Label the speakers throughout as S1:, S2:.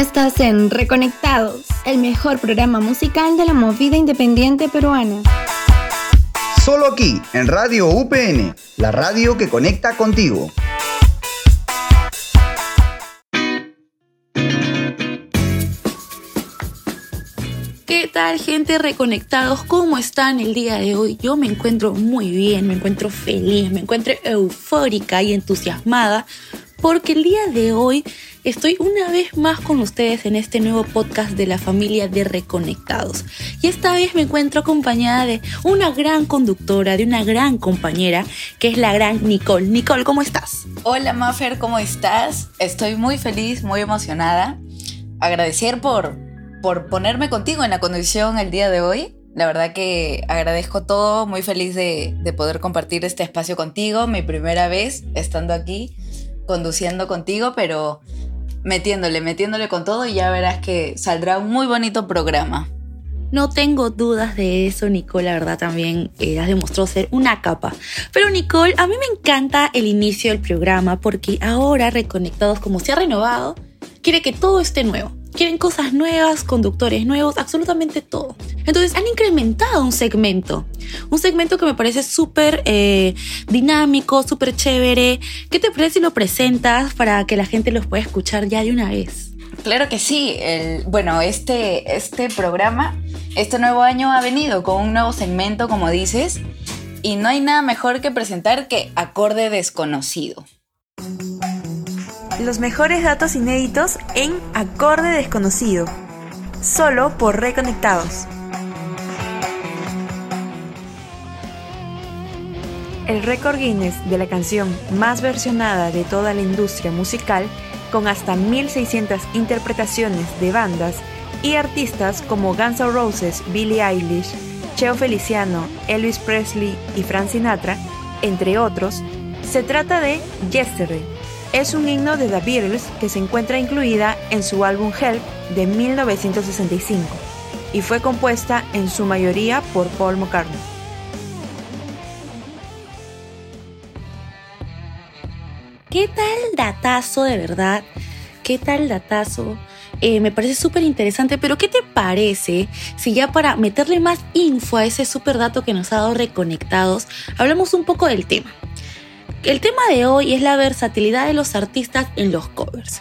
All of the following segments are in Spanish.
S1: Estás en Reconectados, el mejor programa musical de la movida independiente peruana.
S2: Solo aquí, en Radio UPN, la radio que conecta contigo.
S3: ¿Qué tal gente reconectados? ¿Cómo están el día de hoy? Yo me encuentro muy bien, me encuentro feliz, me encuentro eufórica y entusiasmada porque el día de hoy estoy una vez más con ustedes en este nuevo podcast de la familia de Reconectados. Y esta vez me encuentro acompañada de una gran conductora, de una gran compañera, que es la gran Nicole. Nicole, ¿cómo estás?
S4: Hola Maffer, ¿cómo estás? Estoy muy feliz, muy emocionada. Agradecer por, por ponerme contigo en la conducción el día de hoy. La verdad que agradezco todo, muy feliz de, de poder compartir este espacio contigo, mi primera vez estando aquí conduciendo contigo, pero metiéndole, metiéndole con todo y ya verás que saldrá un muy bonito programa.
S3: No tengo dudas de eso, Nicole, la verdad también eh, has demostrado ser una capa. Pero Nicole, a mí me encanta el inicio del programa porque ahora Reconectados, como se ha renovado, quiere que todo esté nuevo. Quieren cosas nuevas, conductores nuevos, absolutamente todo. Entonces han incrementado un segmento. Un segmento que me parece súper eh, dinámico, súper chévere. ¿Qué te parece si lo presentas para que la gente los pueda escuchar ya de una vez?
S4: Claro que sí. El, bueno, este, este programa, este nuevo año ha venido con un nuevo segmento, como dices, y no hay nada mejor que presentar que Acorde Desconocido.
S5: Los mejores datos inéditos en Acorde Desconocido, solo por Reconectados. El récord Guinness de la canción más versionada de toda la industria musical, con hasta 1600 interpretaciones de bandas y artistas como Guns N' Roses, Billie Eilish, Cheo Feliciano, Elvis Presley y Frank Sinatra, entre otros, se trata de Yesterday. Es un himno de The Beatles que se encuentra incluida en su álbum Help de 1965 y fue compuesta en su mayoría por Paul McCartney.
S3: ¿Qué tal datazo de verdad? ¿Qué tal datazo? Eh, me parece súper interesante, pero ¿qué te parece si ya para meterle más info a ese súper dato que nos ha dado reconectados, hablamos un poco del tema? El tema de hoy es la versatilidad de los artistas en los covers.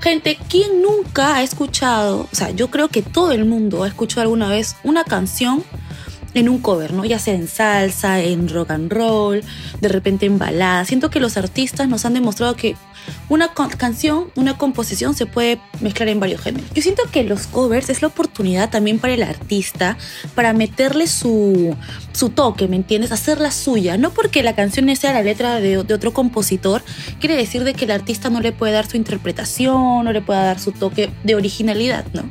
S3: Gente, ¿quién nunca ha escuchado? O sea, yo creo que todo el mundo ha escuchado alguna vez una canción en un cover, ¿no? Ya sea en salsa, en rock and roll, de repente en balada. Siento que los artistas nos han demostrado que una canción, una composición se puede mezclar en varios géneros. Yo siento que los covers es la oportunidad también para el artista para meterle su, su toque, ¿me entiendes? Hacerla suya. No porque la canción sea la letra de, de, otro compositor, quiere decir de que el artista no le puede dar su interpretación, no le pueda dar su toque de originalidad, ¿no?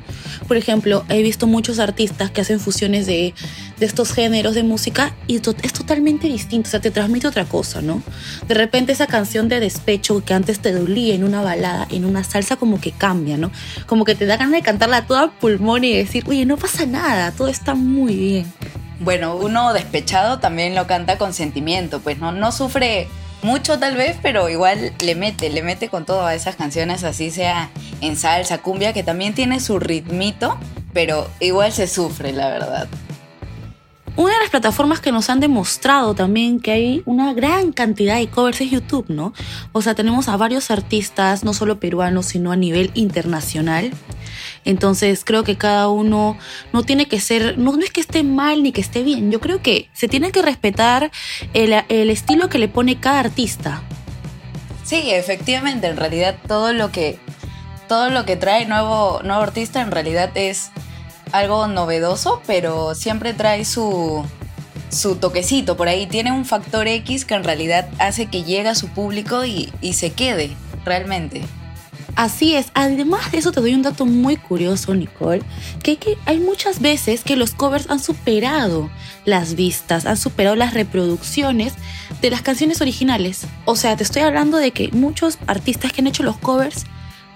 S3: Por ejemplo, he visto muchos artistas que hacen fusiones de, de estos géneros de música y es totalmente distinto, o sea, te transmite otra cosa, ¿no? De repente esa canción de despecho que antes te dolía en una balada, en una salsa, como que cambia, ¿no? Como que te da ganas de cantarla toda pulmón y decir, oye, no pasa nada, todo está muy bien.
S4: Bueno, uno despechado también lo canta con sentimiento, pues no, no sufre mucho tal vez, pero igual le mete, le mete con todo a esas canciones, así sea en salsa, cumbia, que también tiene su ritmito, pero igual se sufre, la verdad.
S3: Una de las plataformas que nos han demostrado también que hay una gran cantidad de covers es YouTube, ¿no? O sea, tenemos a varios artistas, no solo peruanos, sino a nivel internacional. Entonces creo que cada uno no tiene que ser, no, es que esté mal ni que esté bien, yo creo que se tiene que respetar el, el estilo que le pone cada artista.
S4: Sí, efectivamente, en realidad todo lo que, todo lo que trae nuevo, nuevo artista en realidad es algo novedoso, pero siempre trae su, su toquecito por ahí. Tiene un factor X que en realidad hace que llegue a su público y, y se quede realmente.
S3: Así es, además de eso te doy un dato muy curioso, Nicole, que, que, hay muchas veces que los covers han superado las vistas, han superado las reproducciones de las canciones originales. O sea, te estoy hablando de que muchos artistas que han hecho los covers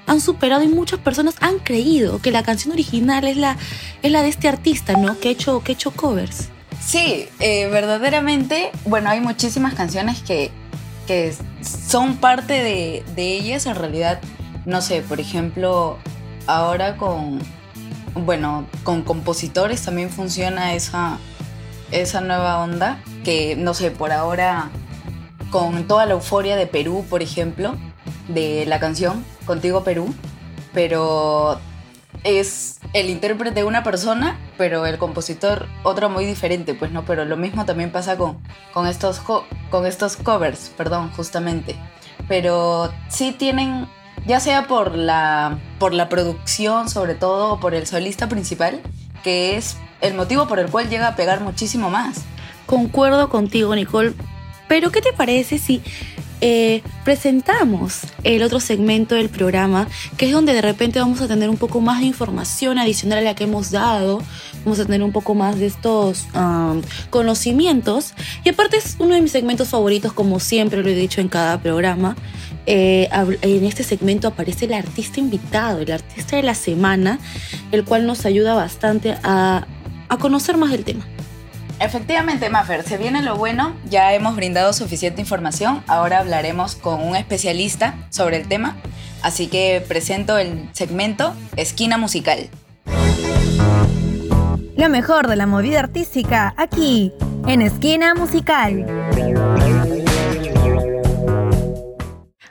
S3: han superado y muchas personas han creído que la canción original es la, es la de este artista, ¿no? Que ha hecho, que ha hecho covers.
S4: Sí, eh, verdaderamente, bueno, hay muchísimas canciones que, que son parte de, de ellas, en realidad, no sé, por ejemplo, ahora con, bueno, con compositores también funciona esa, esa nueva onda, que no sé, por ahora con toda la euforia de Perú, por ejemplo, de la canción Contigo Perú, pero es el intérprete una persona, pero el compositor otra muy diferente, pues no, pero lo mismo también pasa con, con, estos, con estos covers, perdón, justamente. Pero sí tienen, ya sea por la, por la producción sobre todo, o por el solista principal, que es el motivo por el cual llega a pegar muchísimo más.
S3: Concuerdo contigo, Nicole, pero ¿qué te parece si eh, presentamos el otro segmento del programa, que es donde de repente vamos a tener un poco más de información adicional a la que hemos dado, vamos a tener un poco más de estos um, conocimientos. Y aparte es uno de mis segmentos favoritos, como siempre lo he dicho en cada programa. Eh, en este segmento aparece el artista invitado, el artista de la semana, el cual nos ayuda bastante a conocer más del tema.
S4: Efectivamente, Maffer, se viene lo bueno, ya hemos brindado suficiente información, ahora hablaremos con un especialista sobre el tema, así que presento el segmento Esquina Musical.
S1: Lo mejor de la movida artística aquí, en Esquina Musical.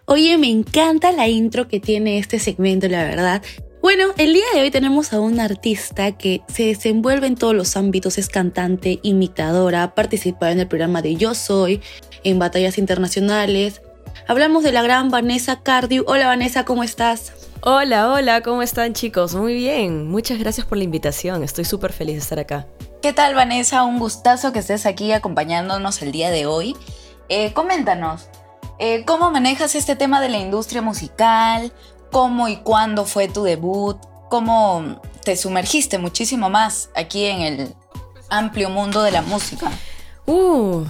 S3: Oye, me encanta la intro que tiene este segmento, la verdad. Bueno, el día de hoy tenemos a una artista que se desenvuelve en todos los ámbitos, es cantante, imitadora, ha participado en el programa de Yo Soy, en batallas internacionales. Hablamos de la gran Vanessa Cardiu. Hola Vanessa, ¿cómo estás?
S6: Hola, hola, ¿cómo están chicos? Muy bien, muchas gracias por la invitación, estoy súper feliz de estar acá.
S4: ¿Qué tal Vanessa? Un gustazo que estés aquí acompañándonos el día de hoy. Eh, coméntanos, eh, ¿cómo manejas este tema de la industria musical? Cómo y cuándo fue tu debut, cómo te sumergiste muchísimo más aquí en el amplio mundo de la música.
S6: Uh,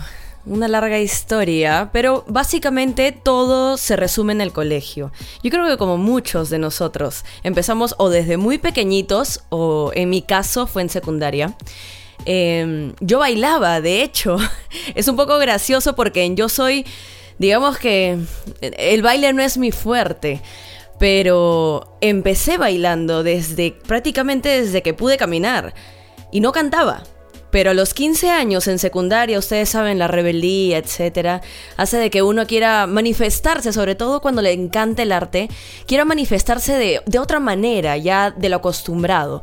S6: una larga historia, pero básicamente todo se resume en el colegio. Yo creo que como muchos de nosotros, empezamos o desde muy pequeñitos o en mi caso fue en secundaria. Em, yo bailaba, de hecho. es un poco gracioso porque yo soy, digamos que el baile no es mi fuerte pero empecé bailando desde prácticamente desde que pude caminar y no cantaba. Pero a los 15 años en secundaria, ustedes saben, la rebeldía, etcétera, hace de que uno quiera manifestarse, sobre todo cuando le encanta el arte, quiera manifestarse de, de otra manera, ya de lo acostumbrado.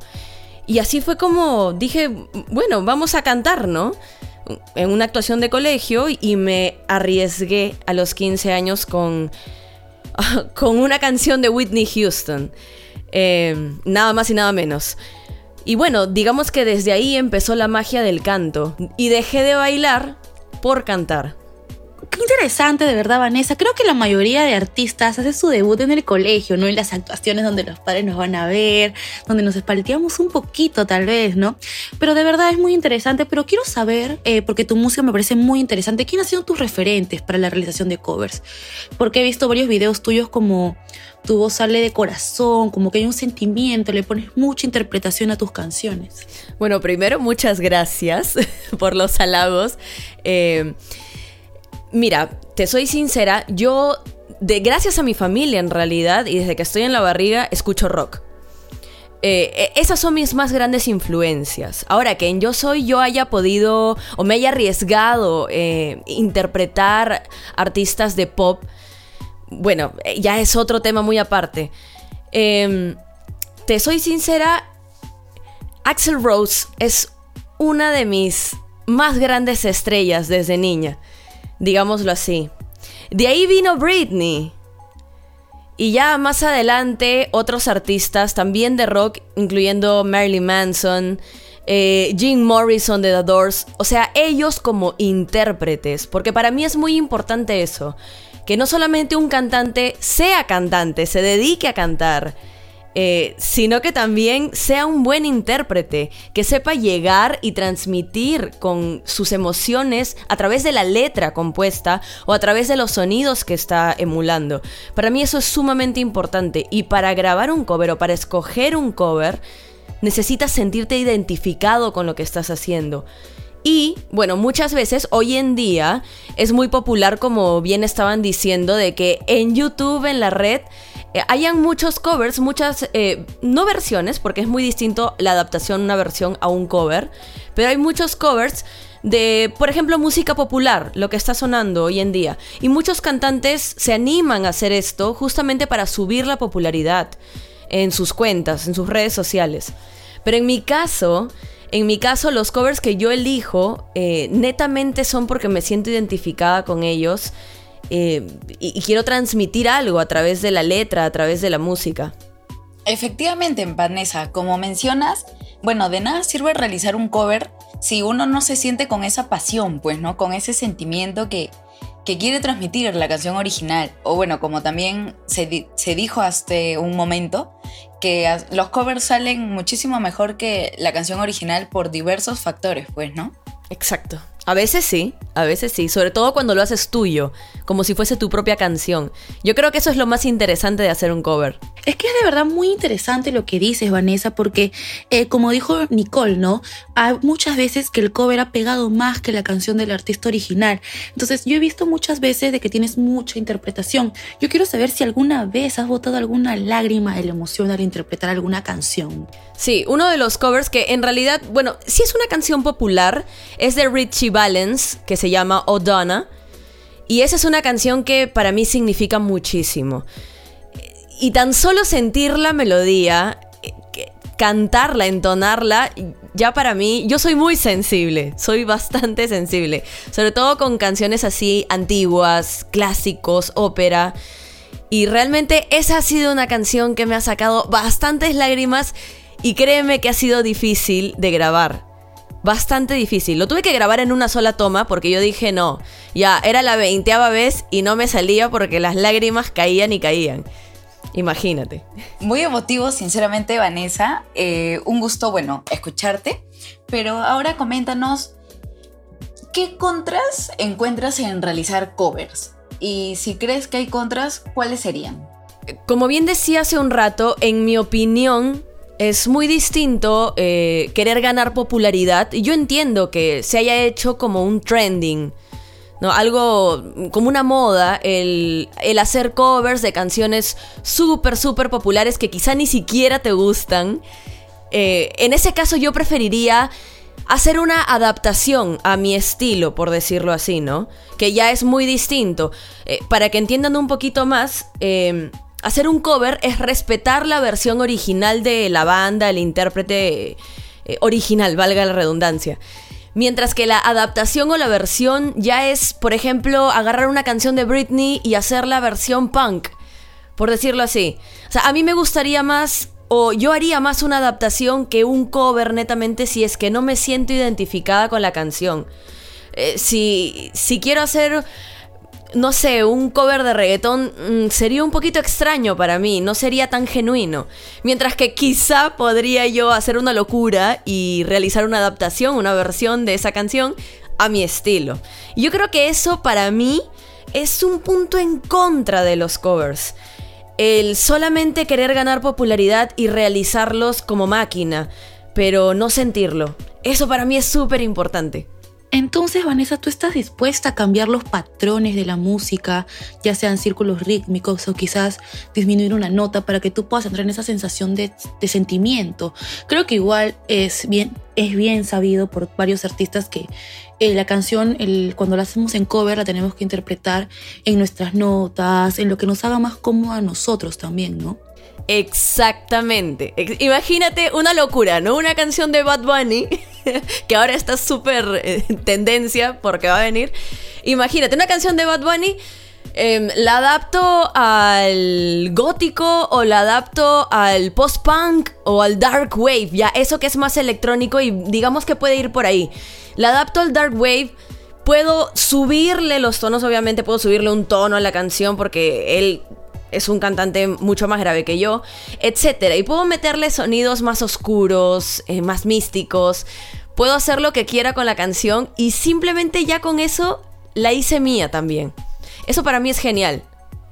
S6: Y así fue como dije, bueno, vamos a cantar, ¿no? En una actuación de colegio y me arriesgué a los 15 años con con una canción de Whitney Houston. Eh, nada más y nada menos. Y bueno, digamos que desde ahí empezó la magia del canto. Y dejé de bailar por cantar.
S3: Qué interesante, de verdad, Vanessa. Creo que la mayoría de artistas hace su debut en el colegio, ¿no? En las actuaciones donde los padres nos van a ver, donde nos espalteamos un poquito, tal vez, ¿no? Pero de verdad es muy interesante. Pero quiero saber, eh, porque tu música me parece muy interesante, ¿quiénes han sido tus referentes para la realización de covers? Porque he visto varios videos tuyos como tu voz sale de corazón, como que hay un sentimiento, le pones mucha interpretación a tus canciones.
S6: Bueno, primero, muchas gracias por los halagos. Eh, Mira, te soy sincera, yo, de, gracias a mi familia en realidad, y desde que estoy en la barriga, escucho rock. Eh, eh, esas son mis más grandes influencias. Ahora, que en Yo Soy yo haya podido o me haya arriesgado eh, interpretar artistas de pop, bueno, ya es otro tema muy aparte. Em, te soy sincera, Axel Rose es una de mis más grandes estrellas desde niña digámoslo así. De ahí vino Britney. Y ya más adelante otros artistas también de rock, incluyendo Marilyn Manson, eh, Jim Morrison de The Doors, o sea, ellos como intérpretes, porque para mí es muy importante eso, que no solamente un cantante sea cantante, se dedique a cantar, eh, sino que también sea un buen intérprete, que sepa llegar y transmitir con sus emociones a través de la letra compuesta o a través de los sonidos que está emulando. Para mí eso es sumamente importante y para grabar un cover o para escoger un cover, necesitas sentirte identificado con lo que estás haciendo. Y bueno, muchas veces hoy en día es muy popular, como bien estaban diciendo, de que en YouTube, en la red, eh, hayan muchos covers, muchas, eh, no versiones, porque es muy distinto la adaptación una versión a un cover, pero hay muchos covers de, por ejemplo, música popular, lo que está sonando hoy en día. Y muchos cantantes se animan a hacer esto justamente para subir la popularidad en sus cuentas, en sus redes sociales. Pero en mi caso, en mi caso, los covers que yo elijo eh, netamente son porque me siento identificada con ellos eh, y, y quiero transmitir algo a través de la letra, a través de la música.
S4: Efectivamente, Vanessa, como mencionas, bueno, de nada sirve realizar un cover si uno no se siente con esa pasión, pues, ¿no? Con ese sentimiento que, que quiere transmitir la canción original. O bueno, como también se, se dijo hasta un momento, que los covers salen muchísimo mejor que la canción original por diversos factores, pues, ¿no?
S6: Exacto. A veces sí, a veces sí, sobre todo cuando lo haces tuyo, como si fuese tu propia canción. Yo creo que eso es lo más interesante de hacer un cover.
S3: Es que es de verdad muy interesante lo que dices, Vanessa, porque eh, como dijo Nicole, ¿no? Hay muchas veces que el cover ha pegado más que la canción del artista original. Entonces yo he visto muchas veces de que tienes mucha interpretación. Yo quiero saber si alguna vez has botado alguna lágrima de la emoción al interpretar alguna canción.
S6: Sí, uno de los covers que en realidad, bueno, si es una canción popular, es de Richie Valens, que se llama O'Donna. Y esa es una canción que para mí significa muchísimo. Y tan solo sentir la melodía, cantarla, entonarla, ya para mí, yo soy muy sensible, soy bastante sensible. Sobre todo con canciones así antiguas, clásicos, ópera. Y realmente esa ha sido una canción que me ha sacado bastantes lágrimas y créeme que ha sido difícil de grabar bastante difícil. Lo tuve que grabar en una sola toma porque yo dije no. Ya, era la veinteava vez y no me salía porque las lágrimas caían y caían. Imagínate.
S4: Muy emotivo, sinceramente, Vanessa. Eh, un gusto, bueno, escucharte. Pero ahora coméntanos, ¿qué contras encuentras en realizar covers? Y si crees que hay contras, ¿cuáles serían?
S6: Como bien decía hace un rato, en mi opinión, es muy distinto eh, querer ganar popularidad. Y yo entiendo que se haya hecho como un trending. ¿no? Algo como una moda, el, hacer covers de canciones súper, súper populares que quizá ni siquiera te gustan. Eh, en ese caso yo preferiría hacer una adaptación a mi estilo, por decirlo así, ¿no? Que ya es muy distinto. Eh, para que entiendan un poquito más, hacer un cover es respetar la versión original de la banda, el intérprete eh, original, valga la redundancia. Mientras que la adaptación o la versión ya es, por ejemplo, agarrar una canción de Britney y hacer la versión punk, por decirlo así. O sea, a mí me gustaría más, o yo haría más una adaptación que un cover netamente si es que no me siento identificada con la canción. Eh, si, si quiero hacer no sé, un cover de reggaetón mm, sería un poquito extraño para mí, no sería tan genuino. Mientras que quizá podría yo hacer una locura y realizar una adaptación, una versión de esa canción a mi estilo. yo creo que eso para mí es un punto en contra de los covers. El solamente querer ganar popularidad y realizarlos como máquina, pero no sentirlo. Eso para mí es súper importante.
S3: Entonces, Vanessa, ¿tú estás dispuesta a cambiar los patrones de la música, ya sean círculos rítmicos o quizás disminuir una nota para que tú puedas entrar en esa sensación de, sentimiento? Creo que igual es bien, es bien sabido por varios artistas que eh, la canción, cuando la hacemos en cover, la tenemos que interpretar en nuestras notas, en lo que nos haga más cómodo a nosotros también, ¿no?
S6: Exactamente. Imagínate una locura, ¿no? Una canción de Bad Bunny, que ahora está súper eh, tendencia porque va a venir. Imagínate, una canción de Bad Bunny, em, la adapto al gótico o la adapto al post-punk o al dark wave, ya eso que es más electrónico y digamos que puede ir por ahí. La adapto al dark wave. Puedo subirle los tonos, obviamente puedo subirle un tono a la canción porque él es un cantante mucho más grave que yo, etcétera. Y puedo meterle sonidos más oscuros, eh, más místicos. Puedo hacer lo que quiera con la canción y simplemente ya con eso la hice mía también. Eso para mí es genial.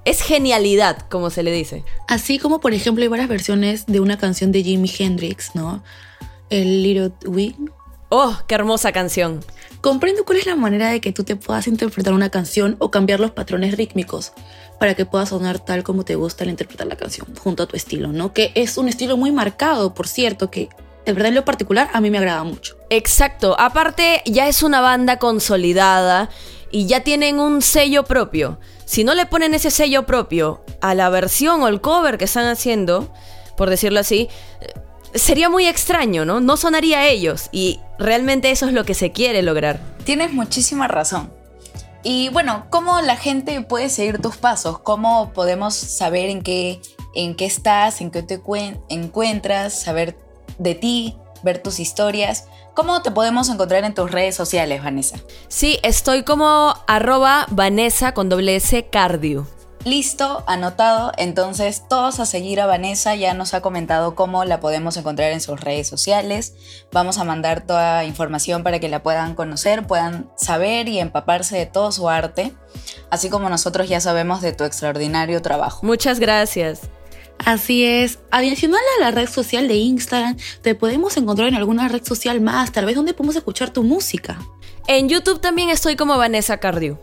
S6: Es genialidad, como se le dice.
S3: Así como, por ejemplo, hay varias versiones de una canción de Jimi Hendrix, ¿no? El Little Wing.
S6: Oh, qué hermosa canción.
S3: Comprendo cuál es la manera de que tú te puedas interpretar una canción o cambiar los patrones rítmicos para que pueda sonar tal como te gusta al interpretar la canción, junto a tu estilo, ¿no? Que es un estilo muy marcado, por cierto, que de verdad en lo particular a mí me agrada mucho.
S6: Exacto, aparte ya es una banda consolidada y ya tienen un sello propio. Si no le ponen ese sello propio a la versión o el cover que están haciendo, por decirlo así, sería muy extraño, ¿no? No sonaría a ellos y realmente eso es lo que se quiere lograr.
S4: Tienes muchísima razón. Y bueno, ¿cómo la gente puede seguir tus pasos? ¿Cómo podemos saber en qué, en qué estás, en qué te encuentras, saber de ti, ver tus historias? ¿Cómo te podemos encontrar en tus redes sociales, Vanessa?
S6: Sí, estoy como arroba Vanessa con doble S cardio.
S4: Listo, anotado. Entonces, todos a seguir a Vanessa. Ya nos ha comentado cómo la podemos encontrar en sus redes sociales. Vamos a mandar toda información para que la puedan conocer, puedan saber y empaparse de todo su arte, así como nosotros ya sabemos de tu extraordinario trabajo.
S6: Muchas gracias.
S3: Así es. Adicional a la red social de Instagram, te podemos encontrar en alguna red social más, tal vez donde podemos escuchar tu música.
S6: En YouTube también estoy como Vanessa Cardio.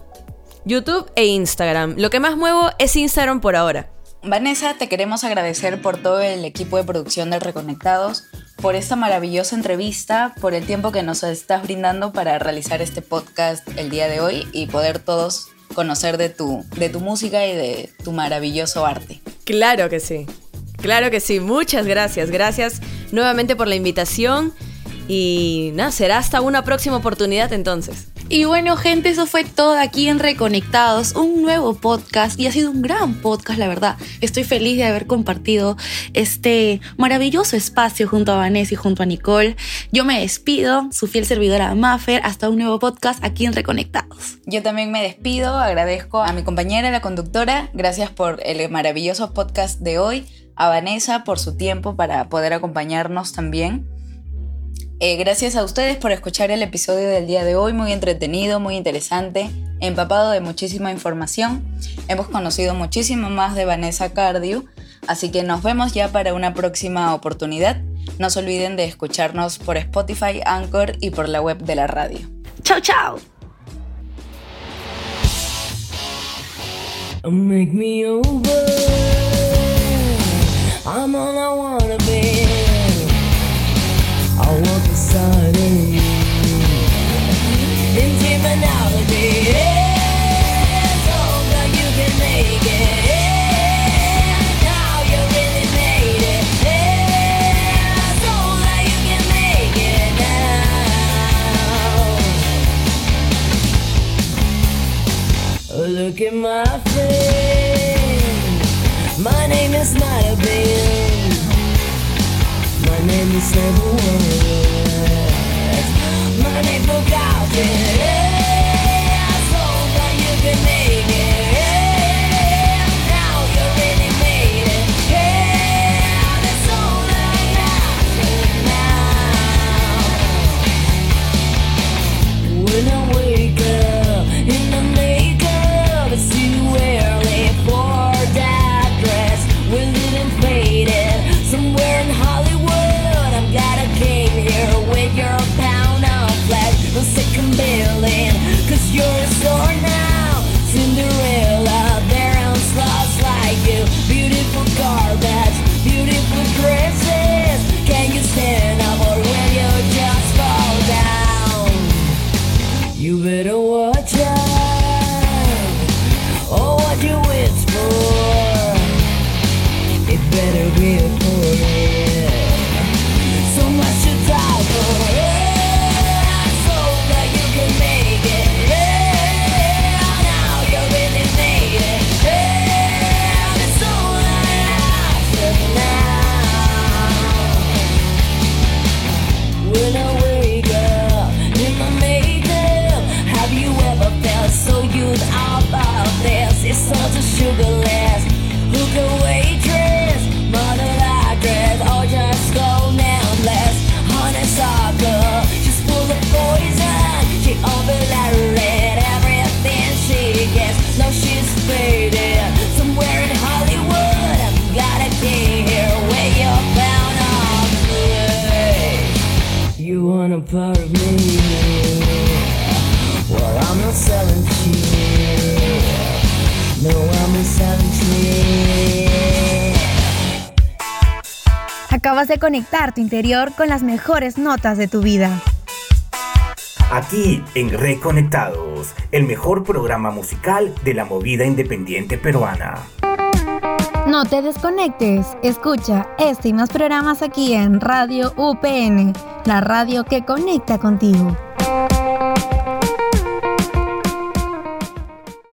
S6: YouTube e Instagram. Lo que más muevo es Instagram por ahora.
S4: Vanessa, te queremos agradecer por todo el equipo de producción de Reconectados, por esta maravillosa entrevista, por el tiempo que nos estás brindando para realizar este podcast el día de hoy y poder todos conocer de tu, de tu música y de tu maravilloso arte.
S6: Claro que sí, claro que sí. Muchas gracias. Gracias nuevamente por la invitación y nada, será hasta una próxima oportunidad entonces.
S3: Y bueno, gente, eso fue todo aquí en Reconectados, un nuevo podcast y ha sido un gran podcast, la verdad. Estoy feliz de haber compartido este maravilloso espacio junto a Vanessa y junto a Nicole. Yo me despido, su fiel servidora Maffer, hasta un nuevo podcast aquí en Reconectados.
S4: Yo también me despido, agradezco a mi compañera, la conductora, gracias por el maravilloso podcast de hoy, a Vanessa por su tiempo para poder acompañarnos también. Eh, gracias a ustedes por escuchar el episodio del día de hoy, muy entretenido, muy interesante, empapado de muchísima información. Hemos conocido muchísimo más de Vanessa Cardio, así que nos vemos ya para una próxima oportunidad. No se olviden de escucharnos por Spotify, Anchor y por la web de la radio.
S3: Chao, chao. I Look at my. My name is not a band My name is never words. My name forgotten.
S7: Part of me. Well, I'm not 17. No, I'm not 17.
S1: Acabas de conectar tu interior con las mejores notas de tu vida.
S8: Aquí en Reconectados, el mejor programa musical de la movida independiente peruana.
S1: No te desconectes, escucha este y más programas aquí en Radio UPN, la radio que conecta contigo.